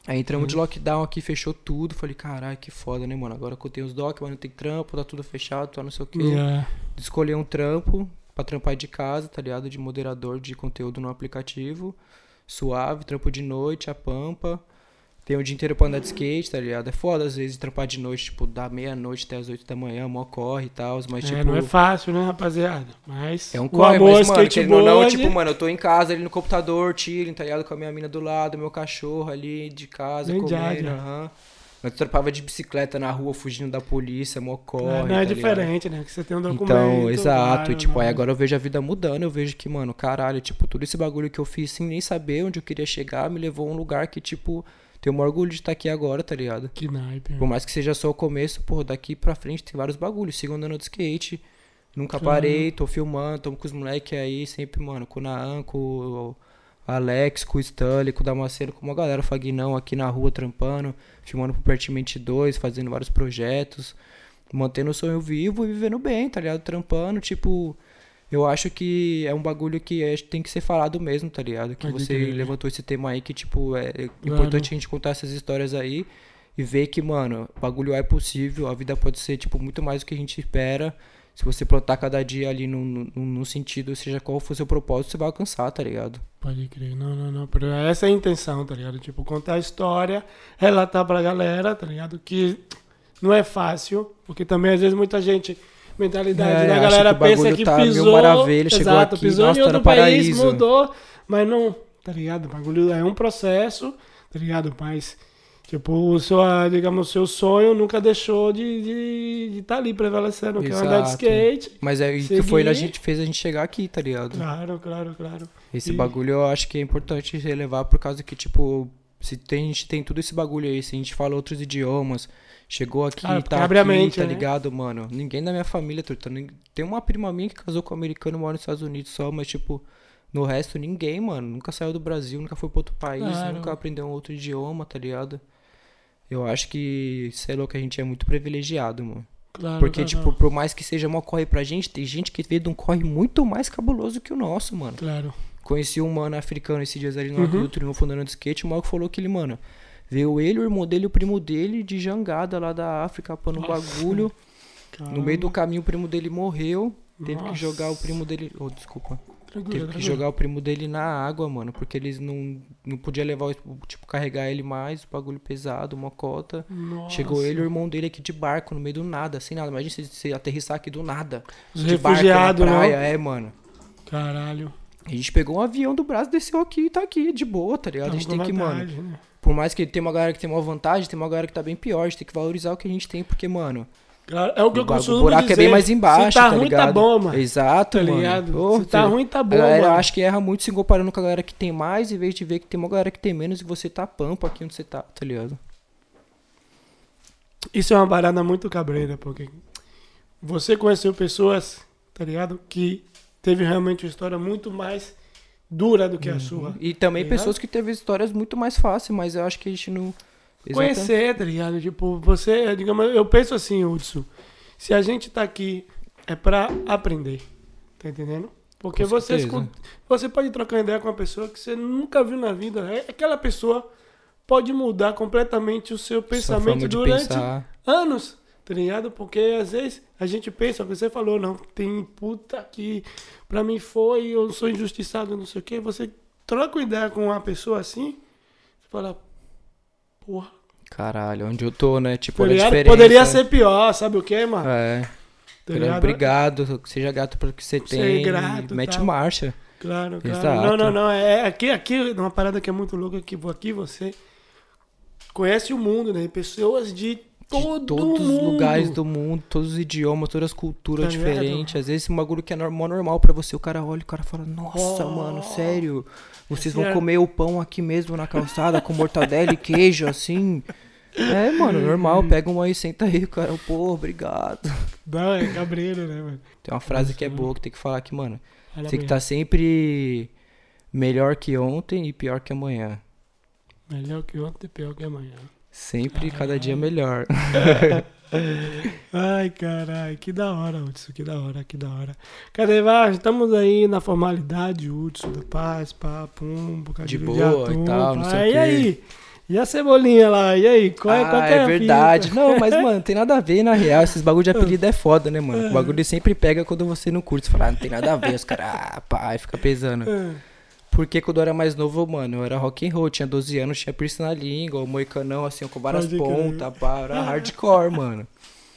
Aí entramos Uhum. de lockdown aqui, fechou tudo. Falei, caralho, que foda, né, mano? Agora que eu tenho os doc, mas não tem trampo, tá tudo fechado, tá não sei o quê. Yeah. Escolhi um trampo pra trampar de casa, tá ligado? De moderador de conteúdo no aplicativo. Suave, trampo de noite, a pampa. Tem o dia inteiro pra andar de skate, tá ligado? É foda às vezes trampar de noite, tipo, da meia-noite até as oito da manhã, mó corre e tal. Mas, É, tipo. não é fácil, né, rapaziada? Mas É um corre, amor mas, mano, querendo ou não, tipo, mano, eu tô em casa ali no computador, chilling, tá ligado? Com a minha mina do lado, meu cachorro ali de casa, Bem comendo, diária. aham. Nós trampava de bicicleta na rua, fugindo da polícia, mó corre, É, não é tá ligado? diferente, né? Que você tem um documento. Então, exato. claro, e, tipo, aí né? agora eu vejo a vida mudando, eu vejo que, mano, caralho, tipo, todo esse bagulho que eu fiz sem nem saber onde eu queria chegar me levou a um lugar que, tipo, tenho maior orgulho de estar aqui agora, tá ligado? Que naipe. Por mais que seja só o começo, pô, daqui pra frente tem vários bagulhos. Sigo andando de skate. Nunca Claro. parei, tô filmando, tô com os moleques aí, sempre, mano, com o Naan, com o Alex, com o Stanley, com o Damasceno, com uma galera, o Fagnão aqui na rua trampando, filmando pro Pertinente 2, fazendo vários projetos, mantendo o sonho vivo e vivendo bem, tá ligado? Trampando, tipo. Eu acho que é um bagulho que é- tem que ser falado mesmo, tá ligado? Que Pode você crer. levantou esse tema aí que, tipo, é é Claro. importante a gente contar essas histórias aí e ver que, mano, bagulho é possível, a vida pode ser, tipo, muito mais do que a gente espera. Se você plantar cada dia ali no, no, no sentido, seja qual for o seu propósito, você vai alcançar, tá ligado? Pode crer, não, não, não. Essa é a intenção, tá ligado? Tipo, contar a história, relatar pra galera, tá ligado? Que não é fácil, porque também às vezes muita gente, mentalidade É, da galera que o pensa que tá pisou, maravilha, chegou exato, aqui, pisou nossa, em tá outro país, paraíso. mudou, mas não, tá ligado? O bagulho é um processo, tá ligado? Mas, tipo, o seu, digamos, o seu sonho nunca deixou de de, de tá ali prevalecendo, que é andar de skate. Mas é isso que foi a gente fez a gente chegar aqui, tá ligado? Claro, claro, claro. Esse E- bagulho eu acho que é importante relevar por causa que, tipo, se tem, a gente tem tudo esse bagulho aí, se a gente fala outros idiomas, chegou aqui, porque tá aqui, mente, tá né? ligado, mano? Ninguém da minha família, truta, nin- tem uma prima minha que casou com um americano, mora nos Estados Unidos só, mas, tipo, no resto ninguém, mano, nunca saiu do Brasil, nunca foi pra outro país, Claro. nunca aprendeu um outro idioma, tá ligado? Eu acho que, sei lá, que a gente é muito privilegiado, mano. claro Porque, claro. tipo, por mais que seja uma corre pra gente, tem gente que veio de um corre muito mais cabuloso que o nosso, mano. Claro. Conheci um mano africano esses dias ali no Uhum. Do Triunfo andando de skate. O maluco falou que ele, mano, veio ele, o irmão dele e o primo dele de jangada lá da África pra no bagulho. No meio do Caramba. caminho o primo dele morreu. Teve Nossa. que jogar o primo dele. Oh, desculpa. Tranquilo, Teve que tranquilo. jogar o primo dele na água, mano. Porque eles não, não podia levar, o- tipo, carregar ele mais, o bagulho pesado, uma cota. Nossa. Chegou ele e o irmão dele aqui de barco, no meio do nada, sem nada. Imagina se, se aterrissar aqui do nada. Os de barco refugiados, na praia, né? é, mano. Caralho. A gente pegou um avião do braço, desceu aqui e tá aqui, de boa, tá ligado? A gente Tamo tem que, mano, vantagem, né? Por mais que tem uma galera que tem uma vantagem, tem uma galera que tá bem pior, a gente tem que valorizar o que a gente tem, porque, mano, Claro, é o que eu costumo o buraco dizer. é bem mais embaixo, tá, tá ruim, ligado? tá bom, mano. Exato, Tá mano. ligado? Ô, Se tá ruim, tá bom, a galera mano. acha que erra muito se comparando com a galera que tem mais, em vez de ver que tem uma galera que tem menos e você tá pampa aqui onde você tá, tá ligado? Isso é uma parada muito cabreira, porque você conheceu pessoas, tá ligado? Que teve realmente uma história muito mais dura do que a sua. E também Tá pessoas que teve histórias muito mais fáceis, mas eu acho que a gente não... Exatamente. Conhecer, tá ligado? Tipo, você, digamos, eu penso assim, Hudson, se a gente tá aqui é pra aprender, tá entendendo? Porque você, escuta, você pode trocar ideia com uma pessoa que você nunca viu na vida. É- Aquela pessoa pode mudar completamente o seu pensamento durante pensar. anos, tá ligado? Porque às vezes a gente pensa, o que você falou, não, tem puta que pra mim foi, eu sou injustiçado, não sei o quê. Você troca uma ideia com uma pessoa assim, você fala, porra, Caralho, onde eu tô, né? Tipo, tá olha a ligado? diferença. Poderia ser pior, sabe o que, mano? É. Tá ligado? Obrigado, seja grato pelo que você tem. grato, mete tal. marcha. Claro, claro. Exato. Não, não, não. É, é aqui, aqui, uma parada que é muito louca, que aqui você conhece o mundo, né? Pessoas de todo todos os mundo. lugares do mundo, todos os idiomas, todas as culturas Tá ligado? diferentes. Às vezes um bagulho que é normal, normal pra você, o cara olha e o cara fala, nossa, Oh. mano, sério? Vocês vão é- comer o pão aqui mesmo na calçada com mortadela e queijo, assim? É, mano, normal, pega uma aí, senta aí, o cara, pô, obrigado. Não, é cabreiro, né, mano? Tem uma frase que é boa, que tem que falar que, mano, Fala tem que estar sempre melhor que ontem e pior que amanhã. Melhor que ontem, pior que amanhã. Sempre, cada dia melhor. Ai, caralho, que da hora, Hudson, que da hora, que da hora. Cadê, vai? Estamos aí na formalidade, Hudson, da paz, papo, um bocadinho De boa e tal, não sei o E aí? E a cebolinha lá? E aí? Qual é, ah, qual é, é verdade. fita? Não, mas, mano, tem nada a ver, na real. Esses bagulho de apelido é foda, né, mano? O bagulho sempre pega quando você não curte. Você fala, ah, não tem nada a ver. Os caras, ah, pá, fica pesando. Porque quando eu era mais novo, mano, eu era rock and roll. Tinha 12 anos, tinha piercing na língua, moicanão, assim, com várias pontas, pá. Era hardcore, mano.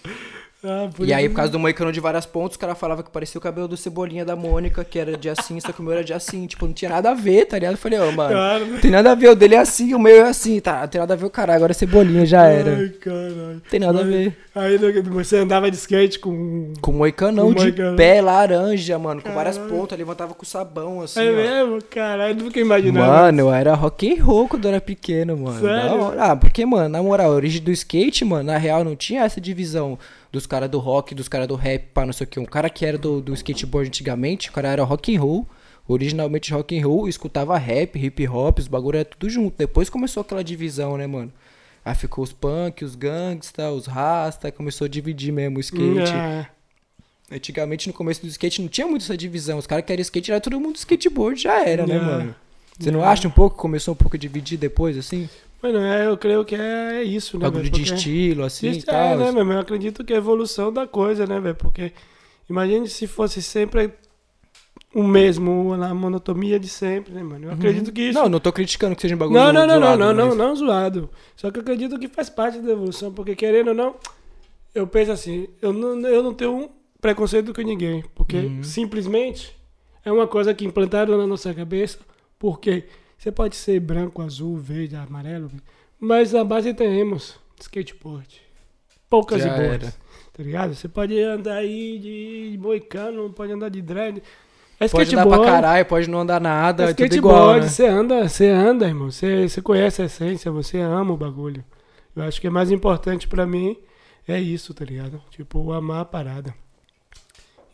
ah, E aí, por causa do moicano de várias pontas, os caras falavam que parecia o cabelo do Cebolinha da Mônica, que era de assim, só que o meu era de assim. Tipo, não tinha nada a ver, tá ligado? Eu falei, ô, mano, Claro. não tem nada a ver. O dele é assim, o meu é assim. Tá, não tem nada a ver o cara. Agora é Cebolinha, já era. Ai, caralho. Tem nada a Mas- ver. Aí você andava de skate com. Com moicanão Com de moicanão. pé laranja, mano, com várias Caralho. pontas, levantava com sabão, assim, é ó. mesmo? Caralho, nunca imaginava. Mano, eu era rock and roll quando eu era pequeno, mano. Sério? Ah, porque, mano, na moral, a origem do skate, mano, na real não tinha essa divisão dos caras do rock, dos caras do rap, pá, não sei o que. Um cara que era do, do skateboard antigamente, o cara era rock and roll, originalmente rock and roll, escutava rap, hip hop, os bagulho era tudo junto. Depois começou aquela divisão, né, mano? Aí ficou os punk, os gangsta, os rasta, começou a dividir mesmo o skate. É. Antigamente, no começo do skate, não tinha muito essa divisão. Os caras que eram skate, era todo mundo skateboard, já era, né, É. mano? Você não É. acha um pouco que começou um pouco a dividir depois, assim? Mano, é, eu creio que é isso, né, Bagulho de Porque- estilo, assim, e Isso é, tal. né, meu? Eu acredito que é a evolução da coisa, né, velho? Porque imagine se fosse sempre o mesmo, na monotonia de sempre, né, mano? Eu acredito que isso. Uhum. Não, não tô criticando que seja um bagulho não, não, não, não, zoado, não, não, mas- não zoado. Só que eu acredito que faz parte da evolução, porque querendo ou não, eu penso assim, eu não, eu não tenho um preconceito com ninguém, porque Uhum. simplesmente é uma coisa que implantaram na nossa cabeça, porque você pode ser branco, azul, verde, amarelo, mas na base temos skateboard. Poucas Já e boas. era. Tá ligado? Você pode andar aí de moicano, pode andar de dread. É Pode andar pra caralho, pode não andar nada, é tudo skateboard, igual, né? você anda, você anda, irmão. Você, você conhece a essência, você ama o bagulho. Eu acho que é mais importante pra mim é isso, tá ligado? Tipo, amar a parada.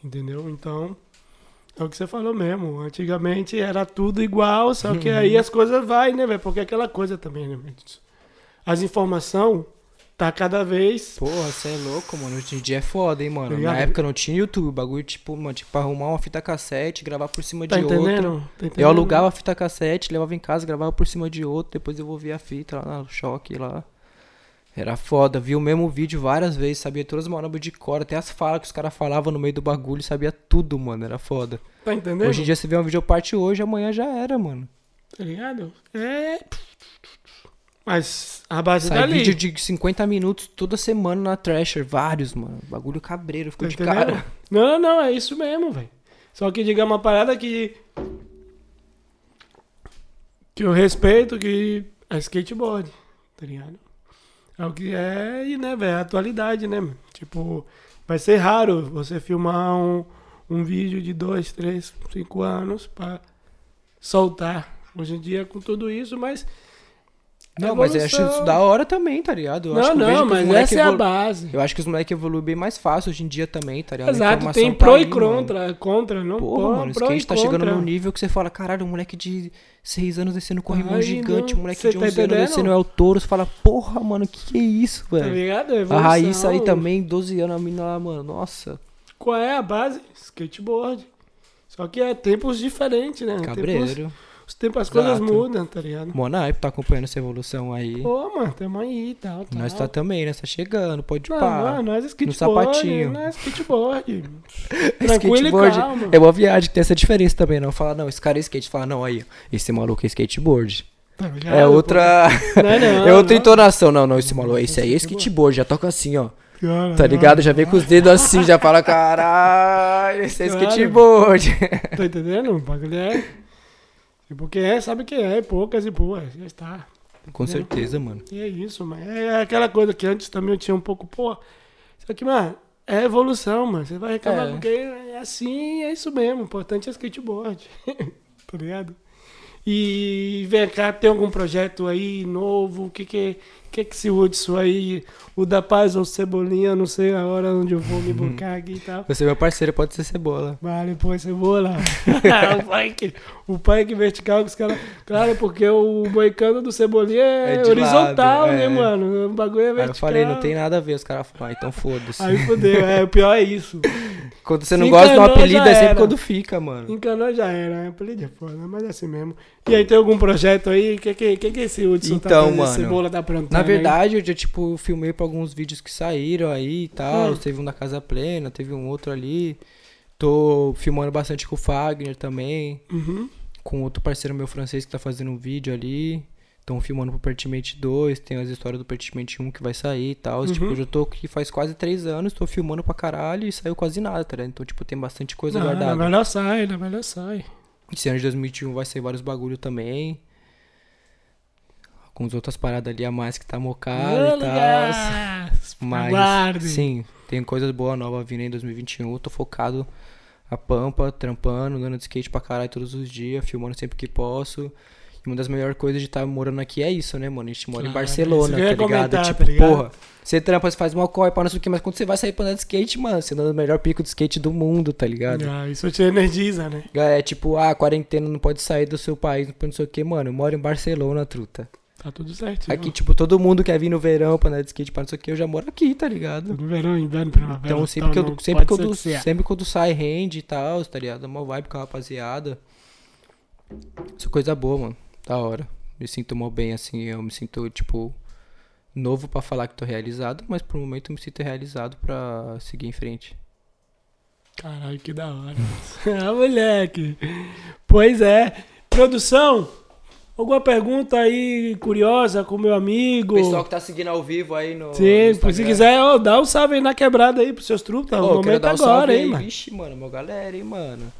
Entendeu? Então, é o que você falou mesmo. Antigamente era tudo igual, só que aí as coisas vai, né, velho? Porque é aquela coisa também, né, velho? As informações tá cada vez Porra, você é louco, mano. Hoje em dia é foda, hein, mano. Tá Na época não tinha YouTube, o bagulho, tipo, mano, tipo, pra arrumar uma fita cassete, gravar por cima Tá de outra. entendendo? Tá entendendo? Eu alugava a fita cassete, levava em casa, gravava por cima de outro, depois eu ouvia a fita lá no choque lá. Era foda, vi o mesmo vídeo várias vezes, sabia todas as manobras de cor, até as falas que os caras falavam no meio do bagulho, sabia tudo, mano, era foda. Tá entendendo? Hoje em dia você vê um vídeo parte hoje, amanhã já era, mano. Tá ligado? É. Mas a base Sai tá ali. vídeo de 50 minutos toda semana na Thrasher, vários, mano. Bagulho cabreiro, ficou Tá de entendendo? cara. Não, não, não, é isso mesmo, velho. Só que diga uma parada que. Que eu respeito que é skateboard, tá ligado? É o que é, e né, velho, é a atualidade, né? Tipo, vai ser raro você filmar um, um vídeo de dois, três, cinco anos pra soltar. Hoje em dia com tudo isso, mas. Não, mas eu acho isso da hora também, tá ligado? Eu Não, não, mas essa é a base. Eu acho que os moleques evoluem bem mais fácil hoje em dia também, tá ligado? Exato, tem tá pro aí, e contra, contra, não Porra, pô, mano, o skate tá chegando num nível que você fala, caralho, um moleque de 6 anos descendo corrimão gigante, não, um moleque de tá 11 anos entendendo? descendo é o touro, você fala, porra, mano, que que é isso, Tá velho? ligado? a. Raíssa aí também, 12 anos, a menina lá, mano, nossa, Qual é a base? Skateboard. Só que é tempos diferentes, né? Tempos, cabreiro. Os tempos, as coisas Exato. mudam, tá ligado? Monaipe tá acompanhando essa evolução aí. Pô, mano, tamo aí e tal, tal. Nós tá também, né? Tá chegando, pode Não, pá. mano, nós é skateboard. sapatinho. Nós é skateboard. Tranquilo skateboard e é uma viagem que tem essa diferença também, não. Fala, não, esse cara é skate. Fala, não, aí, esse maluco é skateboard. Tá ligado, É outra. Não, não, é outra não. entonação. Não, não, esse maluco, esse aí é skateboard. Já toca assim, ó. Cara, Tá não. ligado? Já vem com os dedos assim, já fala, caralho, esse é skateboard. Tá entendendo? O bagulho é. Tipo, quem é, sabe quem é. Poucas e boas. Já está. Com certeza, mano. E é isso, mano. É aquela coisa que antes também eu tinha um pouco, pô. Só que, mano, é evolução, mano. Você vai reclamar É. porque é assim, é isso mesmo. O importante é skateboard. tá ligado? E vem cá, tem algum projeto aí novo? O que que, que que se usa isso aí? O da Paz ou Cebolinha, não sei a hora onde eu vou me buscar aqui e tal. Você é meu parceiro, pode ser cebola. Vale, pô, cebola. o punk, o punk vertical que os caras. Claro, porque o moicano do cebolinha é, É horizontal, lado, né, é. mano? O bagulho é Aí vertical. eu falei, não tem nada a ver. Os caras falaram, ah, então foda-se. Aí fodeu, é, o pior é isso. Quando você se não gosta de um apelido, é sempre quando fica, mano. Encanou já era, é apelido é foda, mas é assim mesmo. E aí, tem algum projeto aí? O que, que, que, que esse Hudson tá Então, fazendo? mano, Cebola tá aprontando? Na aí? verdade, eu já, tipo, filmei pra alguns vídeos que saíram aí e tal. Hum. Teve um da Casa Plena, teve um outro ali. Tô filmando bastante com o Fagner também. Uhum. Com outro parceiro meu francês que tá fazendo um vídeo ali. Estão filmando pro Pertimate 2. Tem as histórias do Pertimate 1 que vai sair e tal. Tipo, Uhum. eu já tô aqui faz quase três anos, tô filmando pra caralho e saiu quase nada, tá ligado? Então, tipo, tem bastante coisa Não, guardada. Na melhor sai, na melhor sai. Esse ano de 2021 vai sair vários bagulho também. Com as outras paradas ali a mais que tá mocada e tal. Mas, Aguarde. sim, tem coisas boas novas vindo em 2021. Tô focado a pampa, trampando, andando de skate pra caralho todos os dias, filmando sempre que posso. E uma das melhores coisas de estar morando aqui é isso, né, mano? A gente mora em Claro, Barcelona, tá ligado? comentar, tipo, tá ligado? porra, você trampa, você faz uma corre pra não sei o que, mas quando você vai sair pra andar de skate, mano, você anda no melhor pico de skate do mundo, tá ligado? Ah, isso te energiza, né? É tipo, ah, quarentena não pode sair do seu país, não sei o que, mano. Eu moro em Barcelona, truta. Tá tudo certo. Aqui, tipo, todo mundo quer vir no verão pra andar de skate, pra não sei o que, eu já moro aqui, tá ligado? No verão, inverno, primavera. Então, sempre, que eu, sempre, que seja. sempre quando sai rende e tal, tá ligado? Uma vibe com a rapaziada. Isso é coisa boa, mano. Da hora. Me sinto mal bem, assim. Eu me sinto, tipo, novo pra falar que tô realizado, mas por um momento eu me sinto realizado pra seguir em frente. Caralho, que da hora. ah, moleque. Pois é. Produção, alguma pergunta aí curiosa com meu amigo? que tá seguindo ao vivo aí no. Sim, se quiser, ó, dá um salve aí na quebrada aí pros seus truques. Tá? Ô, o momento dar um agora, hein, aí. mano. Vixe, mano, meu galera, hein, mano.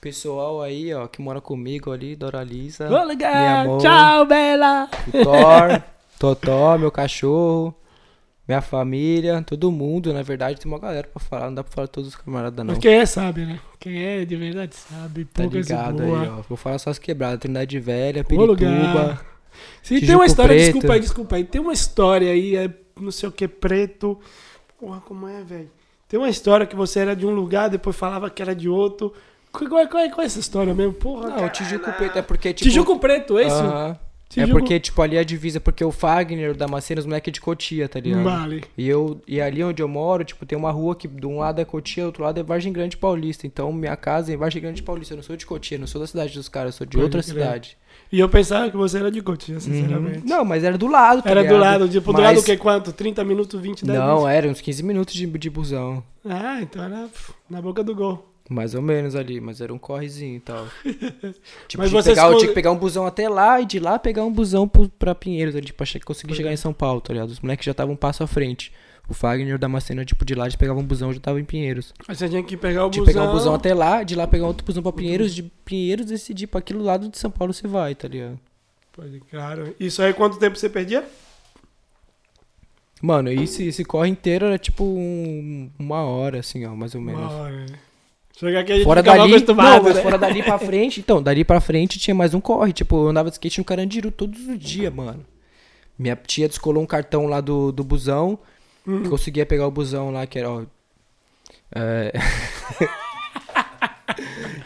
Pessoal aí, ó, que mora comigo ali, Doralisa. Legal. amor. Tchau, Bela. Thor, Totó, meu cachorro, minha família, todo mundo, na verdade, tem uma galera pra falar, não dá pra falar todos os camaradas não. Mas quem é sabe, né? Quem é de verdade sabe. Tá Poucas ligado aí, ó. Vou falar só as quebradas, Trindade Velha. Pirituba. Se tem uma história, Preto. desculpa aí, desculpa aí. Tem uma história aí, é não sei o que, preto. Porra, como é, velho? Tem uma história que você era de um lugar, depois falava que era de outro. Qual, qual, qual é, qual é essa história mesmo? Porra, Não, cara. Tijuco Preto é porque, tipo... Tijuco Preto, é isso? Aham. É Tijuco- porque, tipo, ali é a divisa, porque o Fagner, o Damasceno, os moleques é de Cotia, tá ligado? Vale. E, eu, e ali onde eu moro, tipo, tem uma rua que de um lado é Cotia, do outro lado é Vargem Grande Paulista. Então minha casa é em Vargem Grande Paulista. Eu não sou de Cotia, não sou da cidade dos caras, eu sou de Pode outra crer. cidade. E eu pensava que você era de Cotia, Uhum. sinceramente. Não, mas era do lado, tá Era do ligado? lado, tipo, do Mas- lado o que? Quanto? 30 minutos, 20, 10 Não, minutos? era uns 15 minutos de, de busão. Ah, então era na boca do gol. Mais ou menos ali, mas era um correzinho e tal. tipo, Mas tinha, que pegar, quando- tinha que pegar um busão até lá e de lá pegar um busão pro, pra Pinheiros, ali, pra che- conseguir chegar é. em São Paulo, tá ligado? Os moleques já estavam um passo à frente. O Fagner o Damasceno, tipo, de lá eles pegavam um busão e já tava em Pinheiros. Aí você tinha que pegar o Tinha busão. pegar um busão até lá, de lá pegar outro busão pra Pinheiros, de Pinheiros decidir pra aquele lado de São Paulo você vai, tá ligado? Pode, claro. Isso aí, quanto tempo você perdia? Mano, esse, esse corre inteiro era tipo um- uma hora, assim, ó, mais ou menos. Uma hora. né? Chegar aqui a gente Fora fica dali, acostumado, não, mas né? fora dali pra frente, então, dali pra frente tinha mais um corre, tipo, eu andava de skate no Carandiru todos os dias, mano. Minha tia descolou um cartão lá do, do busão, Hum. conseguia pegar o busão lá, que era, ó, é...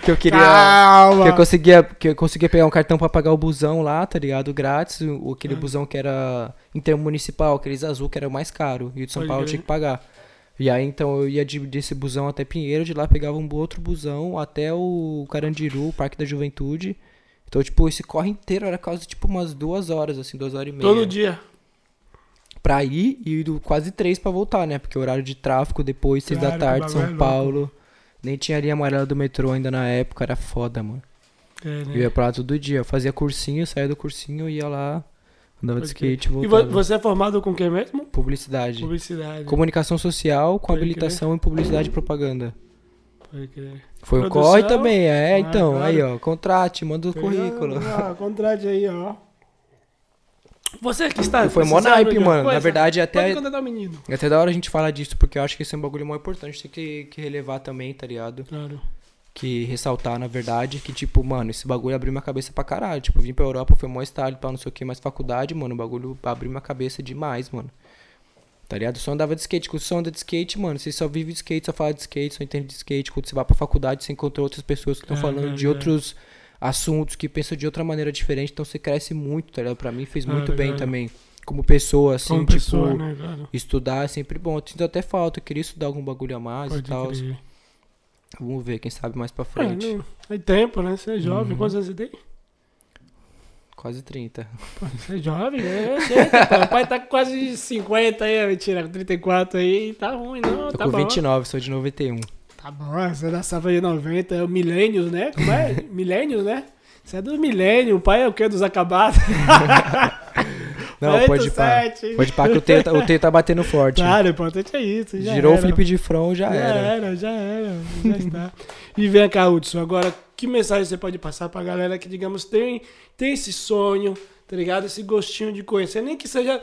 que eu queria... Calma. Que eu, conseguia, que eu conseguia pegar um cartão pra pagar o busão lá, tá ligado? Grátis. O, aquele Ah. busão que era intermunicipal, aqueles azul que era o mais caro. E o de São Paulo eu crer. tinha que pagar. E aí então eu ia de, desse busão até Pinheiro, de lá pegava um outro busão até o Carandiru, o Parque da Juventude. Então, tipo, esse corre inteiro era quase tipo umas duas horas, assim, duas horas e meia. Todo dia. Pra ir e quase três pra voltar, né? Porque o horário de tráfico depois, seis Claro, da tarde, é São. Paulo. Nem tinha linha amarela do metrô ainda na época, era foda, mano. É, né? Eu ia pra lá todo dia. Eu fazia cursinho, saía do cursinho, ia lá, andava de crer. skate, E voltava. vo- você é formado com o que mesmo? Publicidade. Publicidade. Comunicação social com Pode habilitação em publicidade e propaganda. Pode crer. Foi o Produção? corre também, é, Ah, então. claro. Aí, ó, contrate, manda o currículo. Ah, contrate aí, ó. Você que está. Foi mó naipe, mano. Na coisa, verdade, Pode até, o até da hora a gente falar disso, porque eu acho que esse é um bagulho mó importante. Tem que, que relevar também, tá ligado? Claro. Que ressaltar, na verdade, que, tipo, mano, esse bagulho abriu minha cabeça pra caralho. Tipo, vim pra Europa, foi mó style e tal, não sei o que, mas faculdade, mano, o bagulho abriu minha cabeça demais, mano. Tá ligado? Eu só andava de skate. Quando você só anda de skate, mano, você só vive de skate, só fala de skate, só entende de skate. Quando você vai pra faculdade, você encontra outras pessoas que estão falando de é. outros assuntos, que pensam de outra maneira diferente, então você cresce muito, tá ligado? Pra mim fez muito bem também. Como pessoa, assim, Como tipo, pessoa, né, estudar é sempre bom. Eu sinto até falta, eu queria estudar algum bagulho a mais e Pode tal. crer. Vamos ver, quem sabe mais pra É, frente. não, tem tempo, né? Você é jovem. Uhum. Quantos anos você tem? Quase 30. Pô, Você é jovem, né? Eu sei, pai. O pai tá com quase 50 aí, mentira, com 34 aí. Tá ruim, não. Tô tá com bom. 29, sou de 91. Tá bom, você é da safra de 90, é o Milênios, né? Como é? Milênios, né? Você é dos milênios, o pai é o quê? Dos acabados? Não, pode pá. Pode pá que o T, tá- o T tá batendo forte. Claro, o importante é isso. Girou era. o flip de front, já, Já era. era, já era, já está. E vem cá, Hudson, agora, que mensagem você pode passar pra galera que, digamos, tem, tem esse sonho, tá ligado? Esse gostinho de conhecer, nem que seja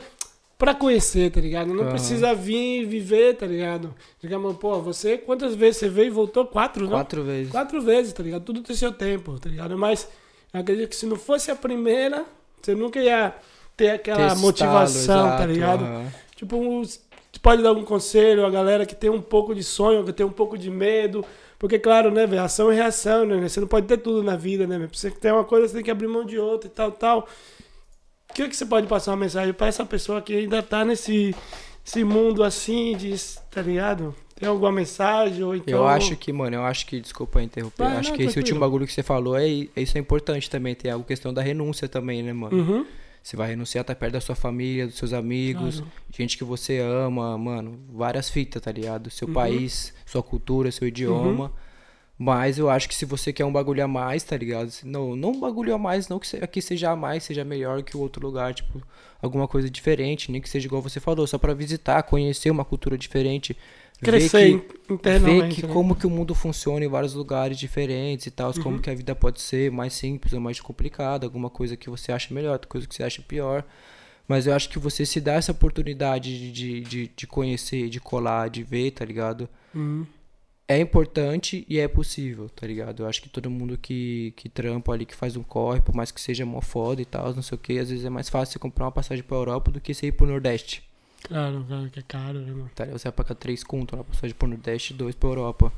pra conhecer, tá ligado? Não Aham. precisa vir e viver, tá ligado? Digamos, pô, você, quantas vezes você veio e voltou? Quatro, não? Quatro vezes. Quatro vezes, tá ligado? Tudo tem seu tempo, tá ligado? Mas eu acredito que se não fosse a primeira, você nunca ia ter aquela esse motivação, tá ligado? aham. Tipo, você pode dar algum conselho à galera que tem um pouco de sonho, que tem um pouco de medo. Porque, claro, né, velho? Ação e reação, né? Você não pode ter tudo na vida, né? Pra você ter uma coisa, você tem que abrir mão de outra e tal, tal. O que, que você pode passar uma mensagem pra essa pessoa que ainda tá nesse esse mundo assim, de, tá ligado? Tem alguma mensagem? Ou então... Eu acho que, mano, eu acho que, desculpa interromper, eu acho não, que esse tranquilo. último bagulho que você falou, é, é isso é importante também, tem a questão da renúncia também, né, mano? Uhum. Você vai renunciar a estar perto da sua família, dos seus amigos, Claro. gente que você ama, mano, várias fitas, tá ligado? Seu Uhum. país, sua cultura, seu idioma. Mas eu acho que se você quer um bagulho a mais, tá ligado? Não, não um bagulho a mais, não que aqui seja a mais, seja melhor que o outro lugar, tipo, alguma coisa diferente, nem que seja igual você falou, só pra visitar, conhecer uma cultura diferente. Ver Crescer que- in- internamente. ver que né? como que o mundo funciona em vários lugares diferentes e tal, Uhum. como que a vida pode ser mais simples ou mais complicada, alguma coisa que você acha melhor, outra coisa que você acha pior. Mas eu acho que você se dá essa oportunidade de, de, de, de conhecer, de colar, de ver, tá ligado? Uhum. É importante e é possível, tá ligado? Eu acho que todo mundo que, que trampa ali, que faz um corre, por mais que seja mó foda e tal, não sei o que, às vezes é mais fácil você comprar uma passagem pra Europa do que você ir pro Nordeste. Claro, claro que é caro, né, mano? Tá? Você vai pagar três conto na passagem pro Nordeste e dois pra Europa.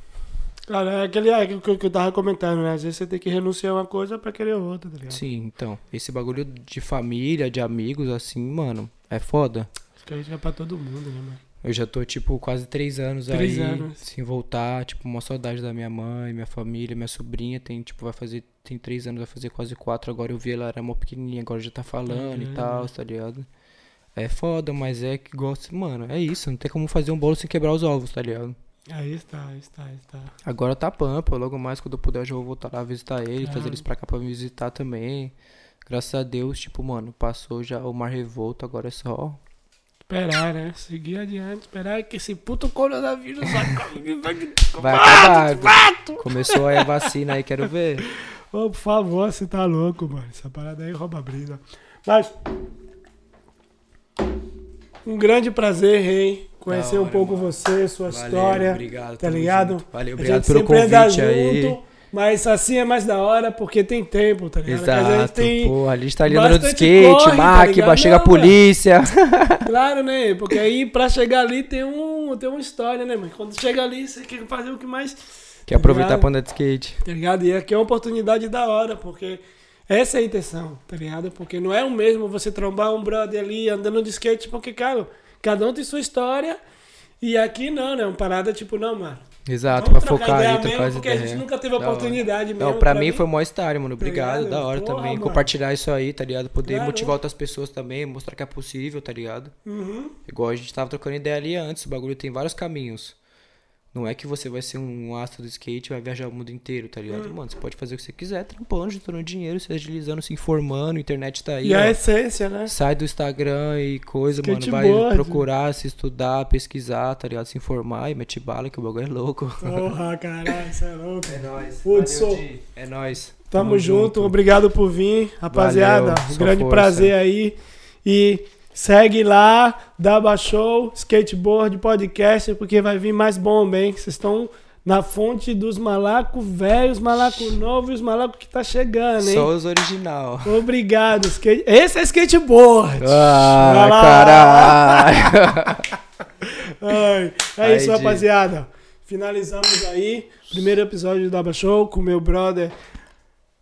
Claro, é aquele é aquilo que eu tava comentando, né? Às vezes você tem que renunciar a uma coisa pra querer outra, tá ligado? Sim, então, esse bagulho de família, de amigos, assim, mano, é foda. Acho que a gente é pra todo mundo, né, mano? Eu já tô, tipo, quase três anos Três aí, anos. sem voltar, tipo, uma saudade da minha mãe, minha família, minha sobrinha tem, tipo, vai fazer, tem três anos, vai fazer quase quatro, agora eu vi ela era mó pequenininha, agora já tá falando e Caramba. tal, tá ligado? É foda, mas é que gosto, mano, é isso, não tem como fazer um bolo sem quebrar os ovos, tá ligado? Aí está, aí está, aí está. Agora tá pampa, logo mais quando eu puder eu já vou voltar lá visitar ele, Claro. trazer eles pra cá pra me visitar também. Graças a Deus, tipo, mano, passou já o mar revolto, agora é só. Esperar, né? Seguir adiante, esperar que esse puto coronavírus. Vai acabar. Começou aí a vacina aí, quero ver. Ô, por favor, você tá louco, mano. Essa parada aí rouba a brisa. Mas. Um grande prazer, Rei. Conhecer Da um hora, pouco mano. você, sua Valeu, história. obrigado, tá ligado? junto. Valeu, obrigado pelo convite aí. junto, Mas assim é mais da hora porque tem tempo, tá ligado? Porque a gente Exato, tem- pô, a gente tá ali andando de skate, corre, tá máquina, ligado? chega a polícia. Claro, né? Porque aí pra chegar ali tem, um, tem uma história, né, mano? Quando chega ali, você quer fazer o que mais. Quer aproveitar Obrigado. pra andar de skate. Tá ligado? E aqui é uma oportunidade da hora, porque essa é a intenção, tá ligado? Porque não é o mesmo você trombar um brother ali andando de skate, porque, cara, cada um tem sua história. E aqui não, né? Uma parada tipo, não, mano. Exato, Vamos pra focar ideia ali, mesmo, trocar porque a gente nunca teve oportunidade mesmo. Não, pra, mim foi mó história, mano. Obrigado, ligado? da hora Porra, também. mano. Compartilhar isso aí, tá ligado? Poder Claro. motivar outras pessoas também, mostrar que é possível, tá ligado? Uhum. Igual a gente tava trocando ideia ali antes, o bagulho tem vários caminhos. Não é que você vai ser um astro do skate e vai viajar o mundo inteiro, tá Hum. ligado? Mano, você pode fazer o que você quiser, trampando, juntando dinheiro, se agilizando, se informando, a internet tá aí. E a ó. essência, né? Sai do Instagram e coisa, mano. Vai Skateboard. procurar, se estudar, pesquisar, tá ligado? Se informar e mete bala, que o bagulho é louco. Porra, caralho, isso é louco. É nóis. Hudson. É nóis. Tamo, junto. obrigado por vir, rapaziada. Valeu, um grande força. prazer aí. E segue lá, Daba Show, Skateboard Podcast, porque vai vir mais bomba, hein? Vocês estão na fonte dos malacos velhos, malacos novos e os malacos que tá chegando, hein? Só os original. Obrigado, skate... Esse é skateboard. Ah, caralho. Ai, é Aí, isso, Di. rapaziada. Finalizamos aí. Primeiro episódio do Daba Show com meu brother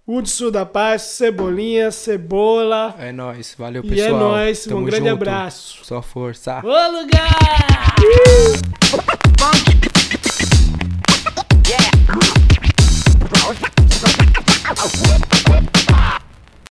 Hudson da Paz, Cebolinha, Cebola. É nóis, valeu pessoal. E é nóis, Tamo um grande junto. abraço. Só força. Ô lugar! Uh!